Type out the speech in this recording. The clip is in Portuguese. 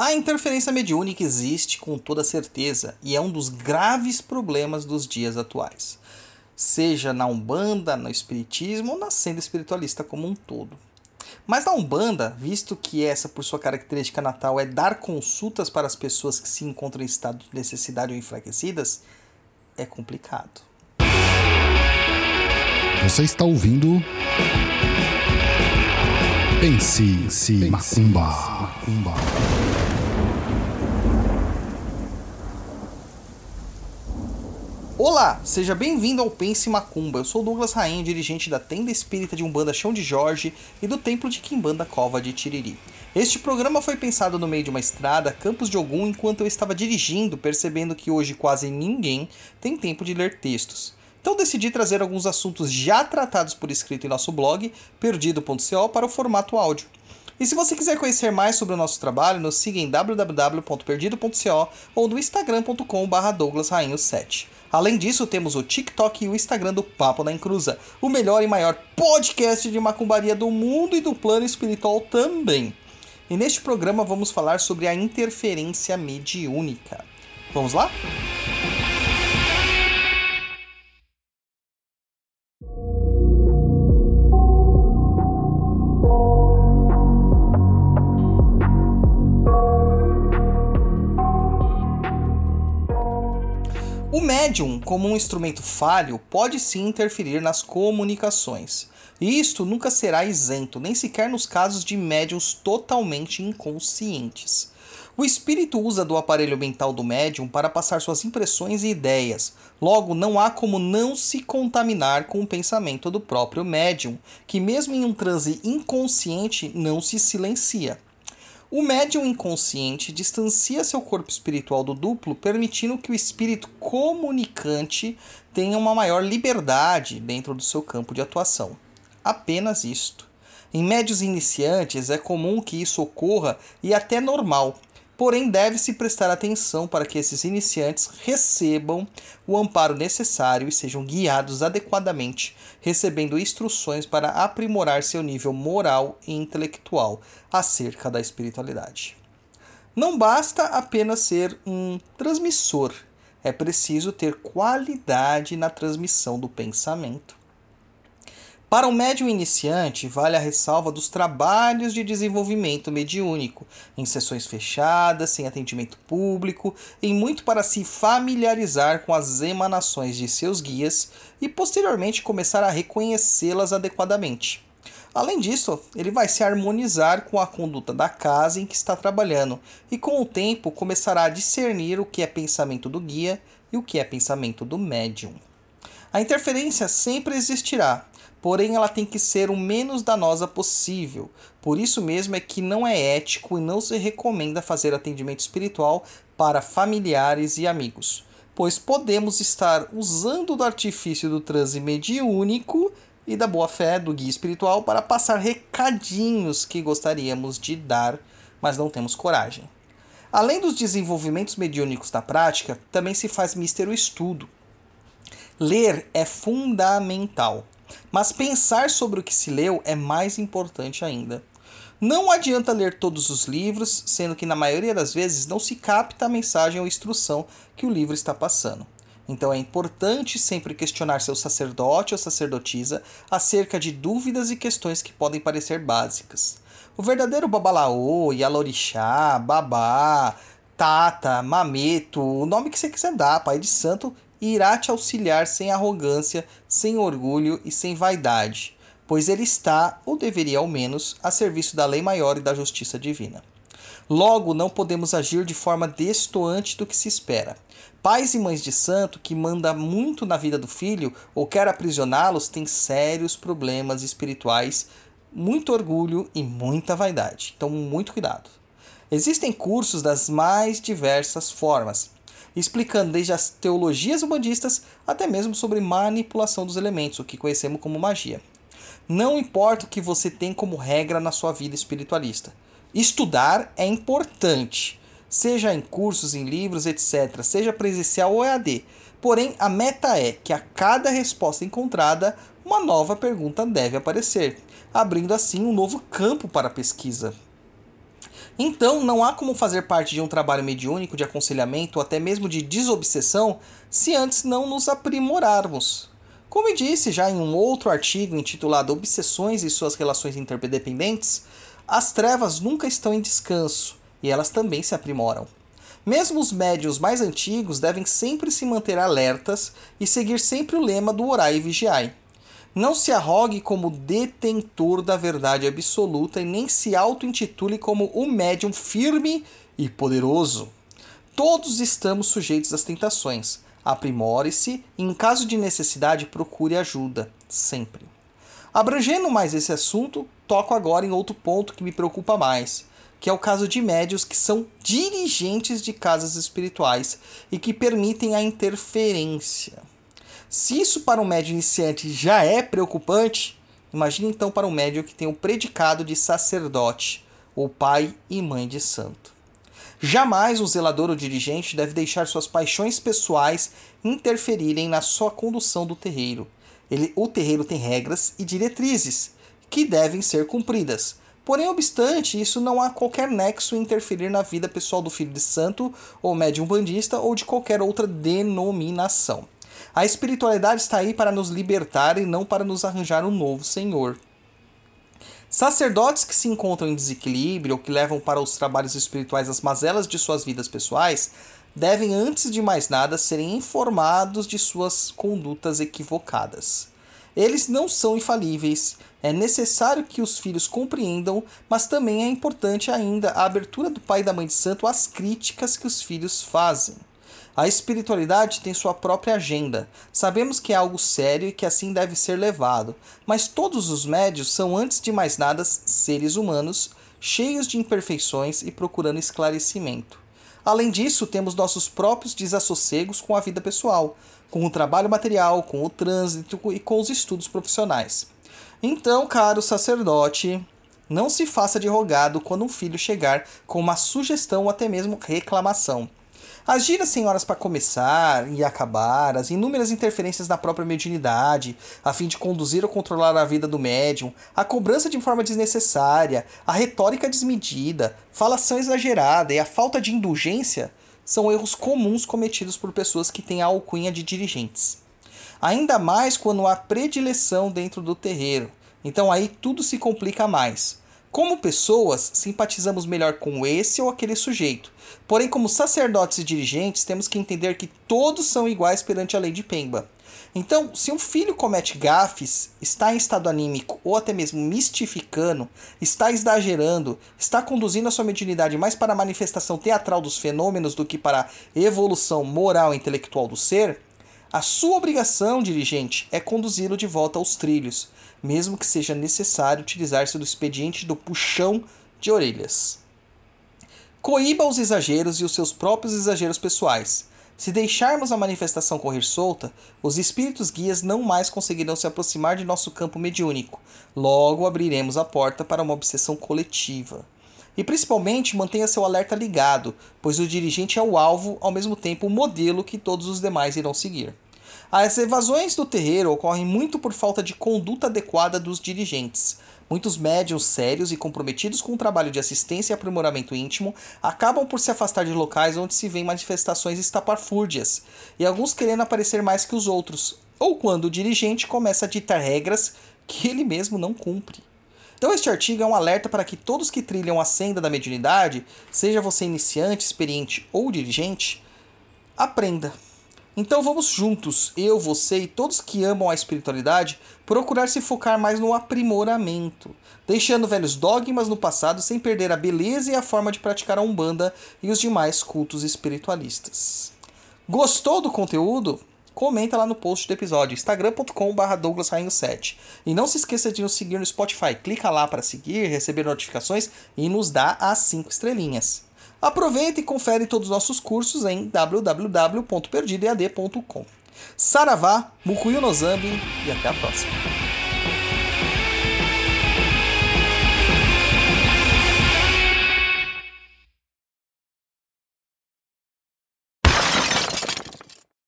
A interferência mediúnica existe com toda certeza e é um dos graves problemas dos dias atuais, seja na Umbanda, no Espiritismo ou na senda espiritualista como um todo. Mas na Umbanda, visto que essa, por sua característica natal, é dar consultas para as pessoas que se encontram em estado de necessidade ou enfraquecidas, é complicado. Você está ouvindo. Pense, Pense Macumba. Macumba. Olá, seja bem-vindo ao Pense Macumba. Eu sou Douglas Rainha, dirigente da tenda espírita de Umbanda Chão de Jorge e do templo de Quimbanda Cova de Tiriri. Este programa foi pensado no meio de uma estrada, Campos de Ogum, enquanto eu estava dirigindo, percebendo que hoje quase ninguém tem tempo de ler textos. Então decidi trazer alguns assuntos já tratados por escrito em nosso blog, perdido.co, para o formato áudio. E se você quiser conhecer mais sobre o nosso trabalho, nos siga em www.perdido.co ou no instagram.com.br douglasrainho7. Além disso, temos o TikTok e o Instagram do Papo da Encruza, o melhor e maior podcast de macumbaria do mundo e do plano espiritual também. E neste programa vamos falar sobre a interferência mediúnica. Vamos lá? O médium, como um instrumento falho, pode sim interferir nas comunicações. E isto nunca será isento, nem sequer nos casos de médiums totalmente inconscientes. O espírito usa do aparelho mental do médium para passar suas impressões e ideias. Logo, não há como não se contaminar com o pensamento do próprio médium, que, mesmo em um transe inconsciente, não se silencia. O médium inconsciente distancia seu corpo espiritual do duplo, permitindo que o espírito comunicante tenha uma maior liberdade dentro do seu campo de atuação. Apenas isto. Em médios iniciantes é comum que isso ocorra e até normal, Porém, deve-se prestar atenção para que esses iniciantes recebam o amparo necessário e sejam guiados adequadamente, recebendo instruções para aprimorar seu nível moral e intelectual acerca da espiritualidade. Não basta apenas ser um transmissor, é preciso ter qualidade na transmissão do pensamento. Para o médium iniciante, vale a ressalva dos trabalhos de desenvolvimento mediúnico, em sessões fechadas, sem atendimento público, em muito para se familiarizar com as emanações de seus guias e posteriormente começar a reconhecê-las adequadamente. Além disso, ele vai se harmonizar com a conduta da casa em que está trabalhando e, com o tempo, começará a discernir o que é pensamento do guia e o que é pensamento do médium. A interferência sempre existirá, porém ela tem que ser o menos danosa possível. Por isso mesmo é que não é ético e não se recomenda fazer atendimento espiritual para familiares e amigos, pois podemos estar usando do artifício do transe mediúnico e da boa fé do guia espiritual para passar recadinhos que gostaríamos de dar, mas não temos coragem. Além dos desenvolvimentos mediúnicos da prática, também se faz mister o estudo. Ler é fundamental. Mas pensar sobre o que se leu é mais importante ainda. Não adianta ler todos os livros, sendo que na maioria das vezes não se capta a mensagem ou instrução que o livro está passando. Então é importante sempre questionar seu sacerdote ou sacerdotisa acerca de dúvidas e questões que podem parecer básicas. O verdadeiro babalaô, yalorixá, babá, tata, mameto, o nome que você quiser dar, pai de santo, irá te auxiliar sem arrogância, sem orgulho e sem vaidade, pois ele está, ou deveria ao menos, a serviço da lei maior e da justiça divina. Logo, não podemos agir de forma destoante do que se espera. Pais e mães de santo que manda muito na vida do filho ou quer aprisioná-los têm sérios problemas espirituais, muito orgulho e muita vaidade. Então, muito cuidado. Existem cursos das mais diversas formas explicando desde as teologias humanistas até mesmo sobre manipulação dos elementos, o que conhecemos como magia. Não importa o que você tem como regra na sua vida espiritualista. Estudar é importante, seja em cursos, em livros, etc., seja presencial ou EAD. Porém, a meta é que a cada resposta encontrada, uma nova pergunta deve aparecer, abrindo assim um novo campo para a pesquisa. Então, não há como fazer parte de um trabalho mediúnico de aconselhamento ou até mesmo de desobsessão se antes não nos aprimorarmos. Como disse já em um outro artigo intitulado Obsessões e suas relações interdependentes, as trevas nunca estão em descanso e elas também se aprimoram. Mesmo os médios mais antigos devem sempre se manter alertas e seguir sempre o lema do orai e vigiai. Não se arrogue como detentor da verdade absoluta e nem se auto-intitule como o médium firme e poderoso. Todos estamos sujeitos às tentações. Aprimore-se e, em caso de necessidade, procure ajuda, sempre. Abrangendo mais esse assunto, toco agora em outro ponto que me preocupa mais, que é o caso de médios que são dirigentes de casas espirituais e que permitem a interferência. Se isso para um médio iniciante já é preocupante, imagine então para um médio que tem o predicado de sacerdote, ou pai e mãe de santo. Jamais o zelador ou dirigente deve deixar suas paixões pessoais interferirem na sua condução do terreiro. Ele, o terreiro tem regras e diretrizes que devem ser cumpridas. Porém, obstante, isso não há qualquer nexo em interferir na vida pessoal do filho de santo ou médium bandista ou de qualquer outra denominação. A espiritualidade está aí para nos libertar e não para nos arranjar um novo Senhor. Sacerdotes que se encontram em desequilíbrio ou que levam para os trabalhos espirituais as mazelas de suas vidas pessoais devem, antes de mais nada, serem informados de suas condutas equivocadas. Eles não são infalíveis, é necessário que os filhos compreendam, mas também é importante ainda a abertura do pai e da mãe de santo às críticas que os filhos fazem. A espiritualidade tem sua própria agenda. Sabemos que é algo sério e que assim deve ser levado, mas todos os médios são, antes de mais nada, seres humanos, cheios de imperfeições e procurando esclarecimento. Além disso, temos nossos próprios desassossegos com a vida pessoal, com o trabalho material, com o trânsito e com os estudos profissionais. Então, caro sacerdote, não se faça de rogado quando um filho chegar com uma sugestão ou até mesmo reclamação. As giras sem horas para começar e acabar, as inúmeras interferências na própria mediunidade, a fim de conduzir ou controlar a vida do médium, a cobrança de forma desnecessária, a retórica desmedida, falação exagerada e a falta de indulgência são erros comuns cometidos por pessoas que têm a alcunha de dirigentes. Ainda mais quando há predileção dentro do terreiro. Então aí tudo se complica mais. Como pessoas, simpatizamos melhor com esse ou aquele sujeito. Porém, como sacerdotes e dirigentes, temos que entender que todos são iguais perante a lei de Pemba. Então, se um filho comete gafes, está em estado anímico ou até mesmo mistificando, está exagerando, está conduzindo a sua mediunidade mais para a manifestação teatral dos fenômenos do que para a evolução moral e intelectual do ser, a sua obrigação, dirigente, é conduzi-lo de volta aos trilhos, mesmo que seja necessário utilizar-se do expediente do puxão de orelhas. Coíba os exageros e os seus próprios exageros pessoais. Se deixarmos a manifestação correr solta, os espíritos guias não mais conseguirão se aproximar de nosso campo mediúnico. Logo abriremos a porta para uma obsessão coletiva. E principalmente mantenha seu alerta ligado, pois o dirigente é o alvo, ao mesmo tempo o modelo que todos os demais irão seguir. As evasões do terreiro ocorrem muito por falta de conduta adequada dos dirigentes. Muitos médiums sérios e comprometidos com o trabalho de assistência e aprimoramento íntimo acabam por se afastar de locais onde se vêem manifestações estapafúrdias, e alguns querendo aparecer mais que os outros, ou quando o dirigente começa a ditar regras que ele mesmo não cumpre. Então este artigo é um alerta para que todos que trilham a senda da mediunidade, seja você iniciante, experiente ou dirigente, aprenda então vamos juntos, eu, você e todos que amam a espiritualidade, procurar se focar mais no aprimoramento, deixando velhos dogmas no passado sem perder a beleza e a forma de praticar a Umbanda e os demais cultos espiritualistas. Gostou do conteúdo? Comenta lá no post do episódio, instagram.com.br douglasrainho7. E não se esqueça de nos seguir no Spotify. Clica lá para seguir, receber notificações e nos dá as 5 estrelinhas. Aproveita e confere todos os nossos cursos em www.perdidead.com. Saravá, Mukuyu no Zambi e até a próxima.